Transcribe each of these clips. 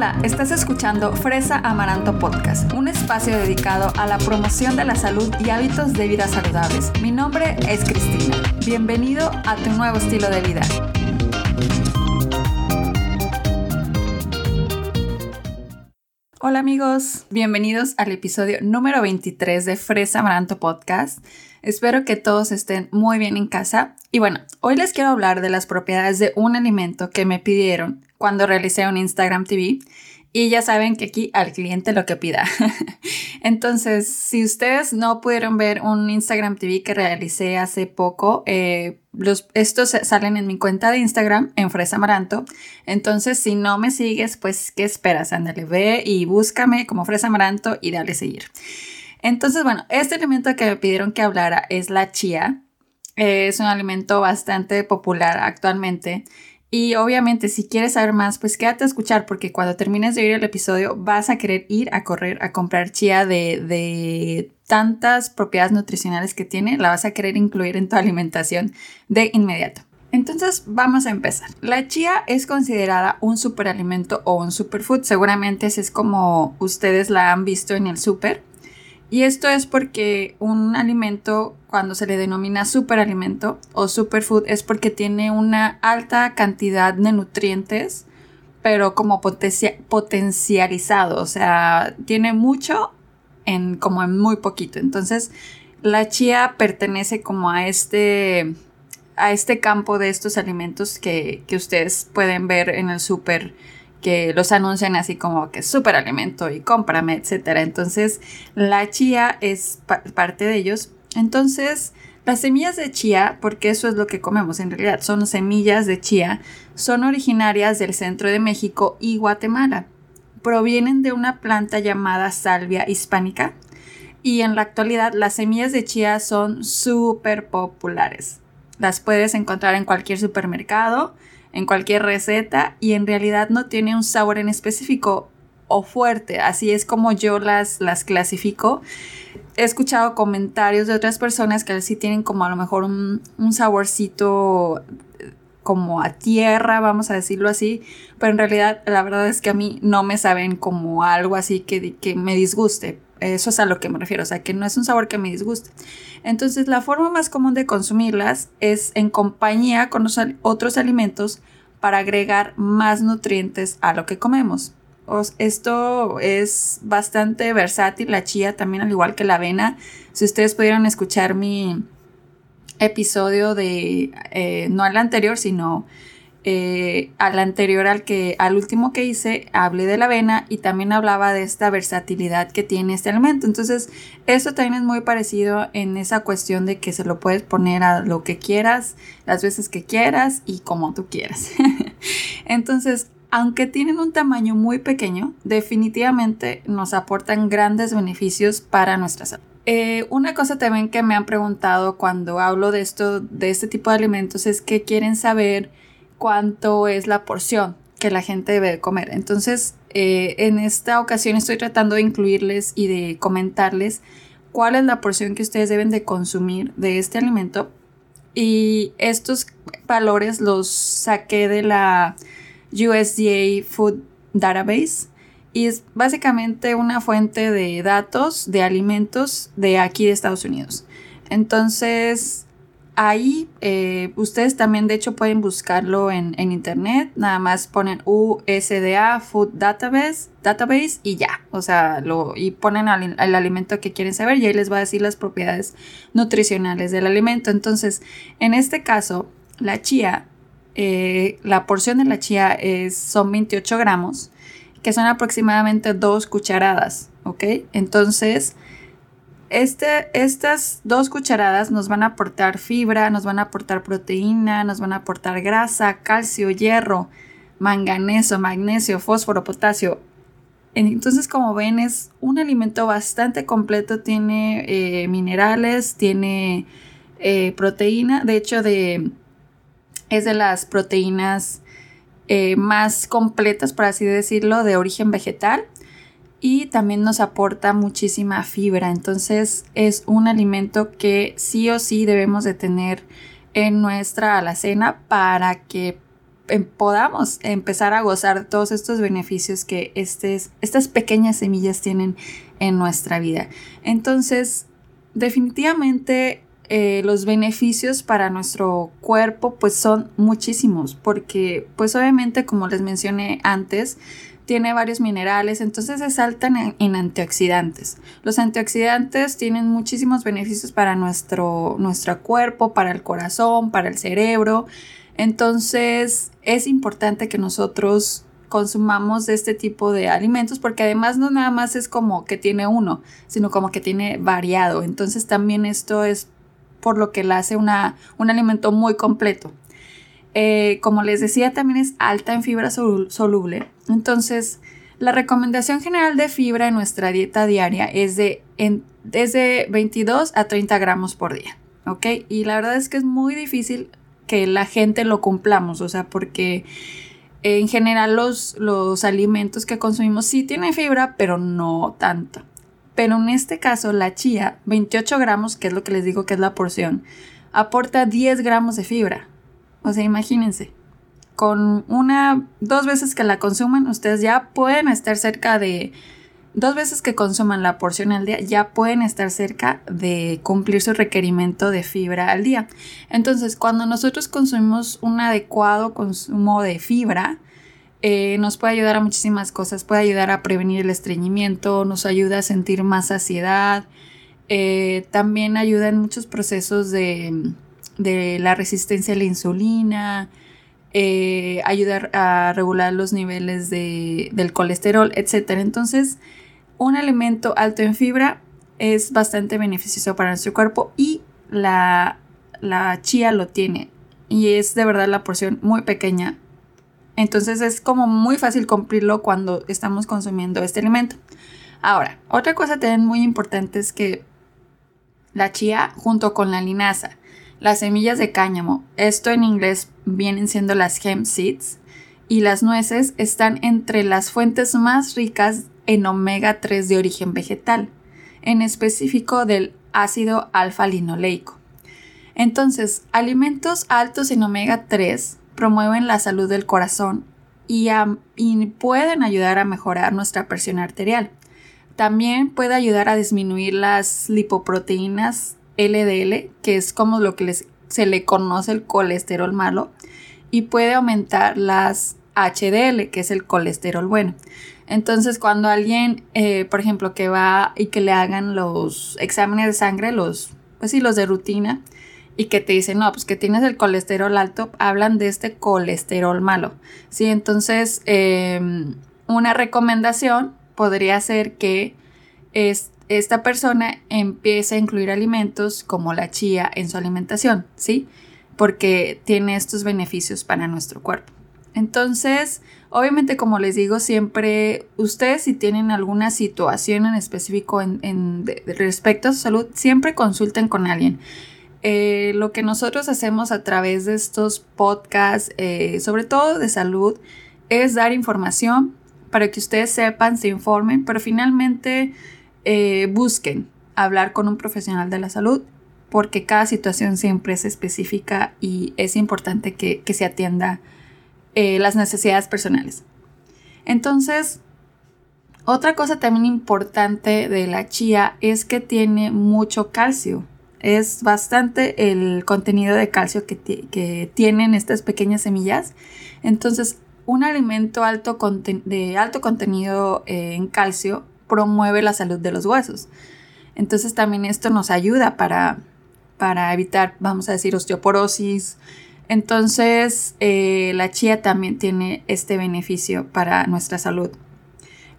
Hola, estás escuchando Fresa Amaranto Podcast, un espacio dedicado a la promoción de la salud y hábitos de vida saludables. Mi nombre es Cristina. Bienvenido a tu nuevo estilo de vida. Hola amigos, bienvenidos al episodio número 23 de Fresa Amaranto Podcast. Espero que todos estén muy bien en casa. Y bueno, hoy les quiero hablar de las propiedades de un alimento que me pidieron cuando realicé un Instagram TV. Y ya saben que aquí al cliente lo que pida. Entonces, si ustedes no pudieron ver un Instagram TV que realicé hace poco, eh, estos salen en mi cuenta de Instagram, en Fresa Amaranto. Entonces, si no me sigues, pues, ¿qué esperas? Ándale, ve y búscame como Fresa Amaranto y dale seguir. Entonces, bueno, este alimento que me pidieron que hablara es la chía. es un alimento bastante popular actualmente y obviamente si quieres saber más, pues quédate a escuchar porque cuando termines de oír el episodio vas a querer ir a correr a comprar chía de, de tantas propiedades nutricionales que tiene, la vas a querer incluir en tu alimentación de inmediato. Entonces vamos a empezar. La chía es considerada un superalimento o un superfood. Seguramente es como ustedes la han visto en el super. Y esto es porque un alimento, cuando se le denomina superalimento o superfood, es porque tiene una alta cantidad de nutrientes, pero como potencializado, o sea, tiene mucho en como en muy poquito. Entonces, la chía pertenece como a este a este campo de estos alimentos que, que ustedes pueden ver en el super que los anuncian así como que súper alimento y cómprame, etcétera. Entonces, la chía es parte de ellos. Entonces, las semillas de chía, porque eso es lo que comemos en realidad, son semillas de chía, son originarias del centro de México y Guatemala. Provienen de una planta llamada salvia hispánica y en la actualidad las semillas de chía son súper populares. Las puedes encontrar en cualquier supermercado en cualquier receta y en realidad no tiene un sabor en específico o fuerte, así es como yo las, las clasifico. He escuchado comentarios de otras personas que sí tienen como a lo mejor un, saborcito eh, como a tierra, vamos a decirlo así, pero en realidad la verdad es que a mí no me saben como algo así que, que me disguste. Eso es a lo que me refiero, o sea, que no es un sabor que me disguste. Entonces, la forma más común de consumirlas es en compañía con otros alimentos para agregar más nutrientes a lo que comemos. esto es bastante versátil, la chía también al igual que la avena. Si ustedes pudieran escuchar mi episodio de, eh, no al anterior, sino eh, al anterior al que al último que hice hablé de la avena y también hablaba de esta versatilidad que tiene este alimento. Entonces esto también es muy parecido en esa cuestión de que se lo puedes poner a lo que quieras las veces que quieras y como tú quieras. Entonces aunque tienen un tamaño muy pequeño definitivamente nos aportan grandes beneficios para nuestra salud. Eh, una cosa también que me han preguntado cuando hablo de esto de este tipo de alimentos es que quieren saber cuánto es la porción que la gente debe comer. Entonces, eh, en esta ocasión estoy tratando de incluirles y de comentarles cuál es la porción que ustedes deben de consumir de este alimento. Y estos valores los saqué de la USDA Food Database y es básicamente una fuente de datos de alimentos de aquí de Estados Unidos. Entonces, ahí eh, ustedes también de hecho pueden buscarlo en, internet, nada más ponen USDA Food Database, database y ya, o sea, lo, y ponen el alimento que quieren saber y ahí les va a decir las propiedades nutricionales del alimento. Entonces, en este caso, la chía, eh, la porción de la chía es, son 28 gramos, que son aproximadamente dos cucharadas, ¿ok? Entonces, este, estas dos cucharadas nos van a aportar fibra, nos van a aportar proteína, nos van a aportar grasa, calcio, hierro, manganeso, magnesio, fósforo, potasio. Entonces, como ven, es un alimento bastante completo, tiene eh, minerales, tiene eh, proteína, de hecho, de, es de las proteínas eh, más completas, por así decirlo, de origen vegetal y también nos aporta muchísima fibra. Entonces es un alimento que sí o sí debemos de tener en nuestra alacena para que em, podamos empezar a gozar todos estos beneficios que estas pequeñas semillas tienen en nuestra vida. Entonces, definitivamente eh, los beneficios para nuestro cuerpo pues son muchísimos porque pues obviamente como les mencioné antes tiene varios minerales, entonces se saltan en, antioxidantes. Los antioxidantes tienen muchísimos beneficios para nuestro, nuestro cuerpo, para el corazón, para el cerebro. Entonces es importante que nosotros consumamos este tipo de alimentos porque además no nada más es como que tiene uno, sino como que tiene variado. Entonces también esto es por lo que la hace una, un alimento muy completo. Eh, como les decía, también es alta en fibra soluble. Entonces, la recomendación general de fibra en nuestra dieta diaria es de, en, 22 a 30 gramos por día. ¿Ok? Y la verdad es que es muy difícil que la gente lo cumplamos, o sea, porque en general los, los alimentos que consumimos sí tienen fibra, pero no tanto. Pero en este caso, la chía, 28 gramos, que es lo que les digo que es la porción, aporta 10 gramos de fibra. O sea, imagínense, con una, dos veces que la consuman, ustedes ya pueden estar cerca de, dos veces que consuman la porción al día, ya pueden estar cerca de cumplir su requerimiento de fibra al día. Entonces, cuando nosotros consumimos un adecuado consumo de fibra, eh, nos puede ayudar a muchísimas cosas, puede ayudar a prevenir el estreñimiento, nos ayuda a sentir más saciedad, eh, también ayuda en muchos procesos de de la resistencia a la insulina, eh, ayudar a regular los niveles del colesterol, etc. Entonces, un alimento alto en fibra es bastante beneficioso para nuestro cuerpo y la, la chía lo tiene. Y es de verdad la porción muy pequeña. Entonces es como muy fácil cumplirlo cuando estamos consumiendo este alimento. Ahora, otra cosa también muy importante es que la chía junto con la linaza las semillas de cáñamo, esto en inglés vienen siendo las hemp seeds, y las nueces están entre las fuentes más ricas en omega 3 de origen vegetal, en específico del ácido alfa-linoleico. Entonces, alimentos altos en omega 3 promueven la salud del corazón y, y, pueden ayudar a mejorar nuestra presión arterial. También puede ayudar a disminuir las lipoproteínas LDL, que es como lo que se le conoce el colesterol malo, y puede aumentar las HDL, que es el colesterol bueno. Entonces, cuando alguien, eh, por ejemplo, que va y que le hagan los exámenes de sangre, los, pues sí, los de rutina, y que te dicen, no, pues que tienes el colesterol alto, hablan de este colesterol malo. Sí, entonces, em, una recomendación podría ser que es, esta persona empieza a incluir alimentos como la chía en su alimentación, ¿sí? Porque tiene estos beneficios para nuestro cuerpo. Entonces, obviamente, como les digo, siempre ustedes si tienen alguna situación en específico en, respecto a su salud, siempre consulten con alguien. Eh, lo que nosotros hacemos a través de estos podcasts, eh, sobre todo de salud, es dar información para que ustedes sepan, se informen, pero finalmente eh, busquen hablar con un profesional de la salud porque cada situación siempre es específica y es importante que, se atienda eh, las necesidades personales. Entonces, otra cosa también importante de la chía es que tiene mucho calcio. Es bastante el contenido de calcio que, tienen estas pequeñas semillas. Entonces, un alimento alto de alto contenido eh, en calcio promueve la salud de los huesos. Entonces también esto nos ayuda para, para evitar, vamos a decir, osteoporosis. Entonces eh, la chía también tiene este beneficio para nuestra salud.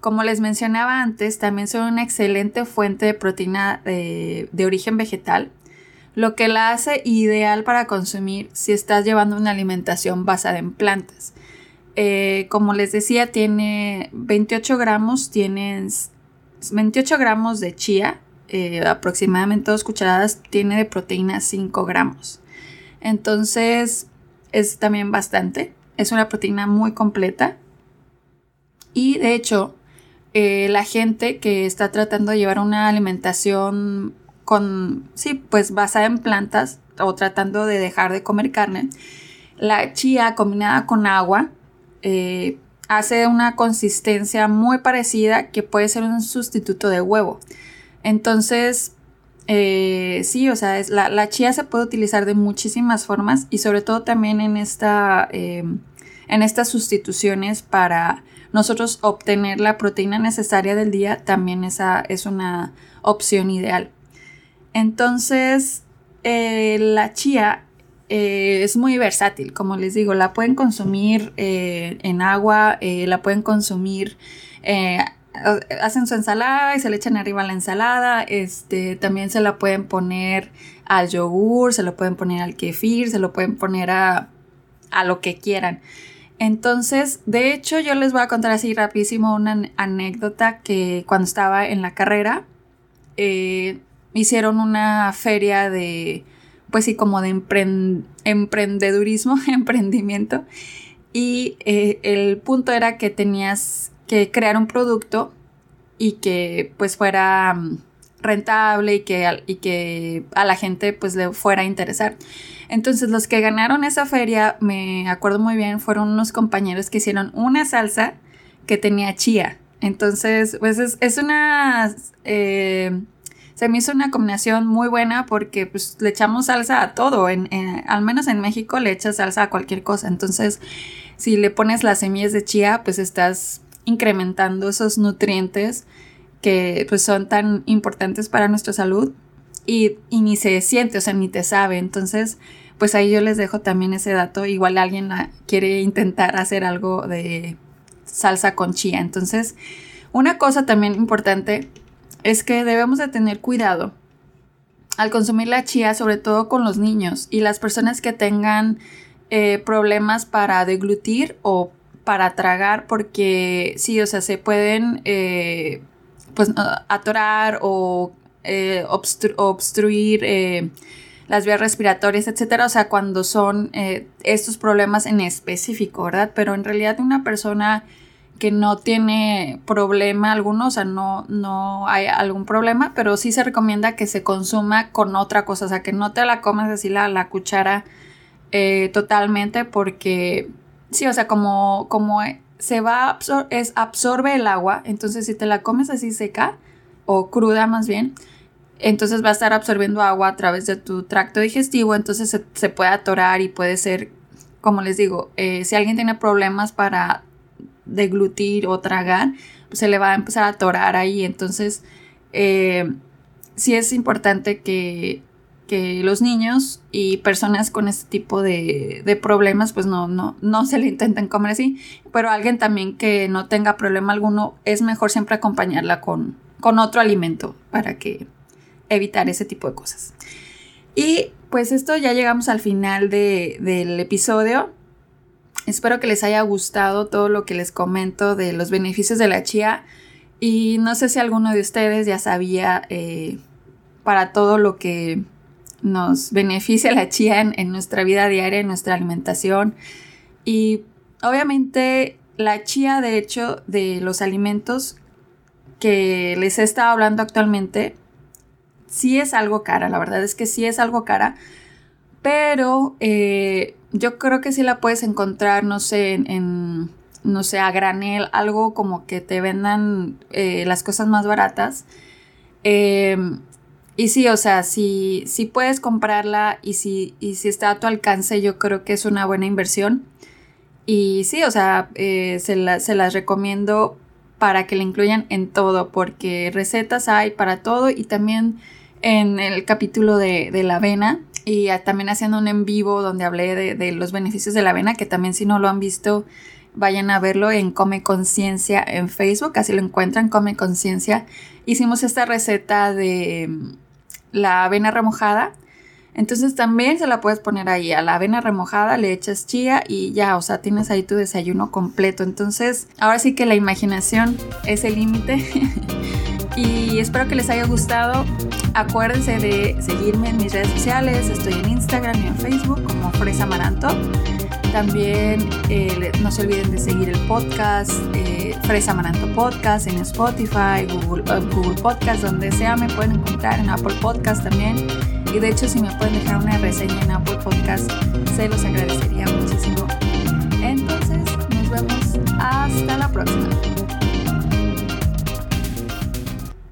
Como les mencionaba antes, también son una excelente fuente de proteína de, origen vegetal, lo que la hace ideal para consumir si estás llevando una alimentación basada en plantas. Eh, como les decía, tiene 28 gramos, tienen 28 gramos de chía, eh, aproximadamente dos cucharadas, tiene de proteína 5 gramos. Entonces es también bastante. Es una proteína muy completa. Y de hecho, eh, la gente que está tratando de llevar una alimentación con, sí, pues basada en plantas o tratando de dejar de comer carne, la chía combinada con agua eh, hace una consistencia muy parecida que puede ser un sustituto de huevo. Entonces, eh, sí, o sea, es, la, chía se puede utilizar de muchísimas formas y sobre todo también en, esta, eh, en estas sustituciones para nosotros obtener la proteína necesaria del día, también esa es una opción ideal. Entonces, eh, la chía es muy versátil, como les digo, la pueden consumir en agua, la pueden consumir hacen su ensalada y se le echan arriba la ensalada. Este, también se la pueden poner al yogur, se lo pueden poner al kefir, se lo pueden poner a, a lo que quieran. Entonces, de hecho, yo les voy a contar así rapidísimo una anécdota que cuando estaba en la carrera, eh, hicieron una feria de, pues sí, como de emprendedurismo, emprendimiento. Y eh, el punto era que tenías que crear un producto y que pues fuera mm, rentable y que, y que a la gente pues le fuera a interesar. Entonces los que ganaron esa feria, me acuerdo muy bien, fueron unos compañeros que hicieron una salsa que tenía chía. Entonces pues es, una... Eh, se me hizo una combinación muy buena porque pues le echamos salsa a todo, al menos en México le echas salsa a cualquier cosa. Entonces si le pones las semillas de chía pues estás incrementando esos nutrientes que pues son tan importantes para nuestra salud y, ni se siente, o sea, ni te sabe. Entonces, pues ahí yo les dejo también ese dato. Igual alguien quiere intentar hacer algo de salsa con chía. Entonces, una cosa también importante es que debemos de tener cuidado al consumir la chía, sobre todo con los niños y las personas que tengan eh, problemas para deglutir o para tragar porque sí, o sea, se pueden eh, pues atorar o eh, obstruir eh, las vías respiratorias, etcétera, o sea, cuando son estos problemas en específico, ¿verdad? Pero en realidad una persona que no tiene problema alguno, o sea, no, no hay algún problema, pero sí se recomienda que se consuma con otra cosa, o sea, que no te la comas así la, la cuchara totalmente porque Sí, o sea, como, como se va, es, absorbe el agua, entonces si te la comes así seca o cruda más bien, entonces va a estar absorbiendo agua a través de tu tracto digestivo, entonces se, puede atorar y puede ser, como les digo, eh, si alguien tiene problemas para deglutir o tragar, pues se le va a empezar a atorar ahí, entonces eh, sí es importante que que los niños y personas con este tipo de, problemas pues no, no, no se le intenten comer así, pero alguien también que no tenga problema alguno es mejor siempre acompañarla con, con otro alimento para que evitar ese tipo de cosas. Y pues esto ya llegamos al final del episodio. Espero que les haya gustado todo lo que les comento de los beneficios de la chía. Y no sé si alguno de ustedes ya sabía eh, para todo lo que nos beneficia la chía en, nuestra vida diaria, en nuestra alimentación. Y obviamente la chía, de hecho, de los alimentos que les he estado hablando actualmente, sí es algo cara, la verdad es que sí es algo cara, pero eh, yo creo que sí la puedes encontrar, no sé, en, no sé, a granel, algo como que te vendan eh, las cosas más baratas. Eh, y sí, o sea, si, si puedes comprarla y si, y si está a tu alcance, yo creo que es una buena inversión. Y sí, o sea, eh, se, las recomiendo para que la incluyan en todo, porque recetas hay para todo y también en el capítulo de, la avena y también haciendo un en vivo donde hablé de, los beneficios de la avena, que también si no lo han visto, vayan a verlo en Come Conciencia en Facebook, así lo encuentran, Come Conciencia. Hicimos esta receta de la avena remojada. Entonces también se la puedes poner ahí a la avena remojada, le echas chía y ya, o sea, tienes ahí tu desayuno completo. Entonces, ahora sí que la imaginación es el límite. y espero que les haya gustado. Acuérdense de seguirme en mis redes sociales, estoy en Instagram y en Facebook como Fresa Maranto. También eh, no se olviden de seguir el podcast, eh, Fresa Maranto Podcast, en Spotify, Google, uh, Google Podcast, donde sea me pueden encontrar, en Apple Podcast también. Y de hecho, si me pueden dejar una reseña en Apple Podcast, se los agradecería muchísimo. Entonces, nos vemos hasta la próxima.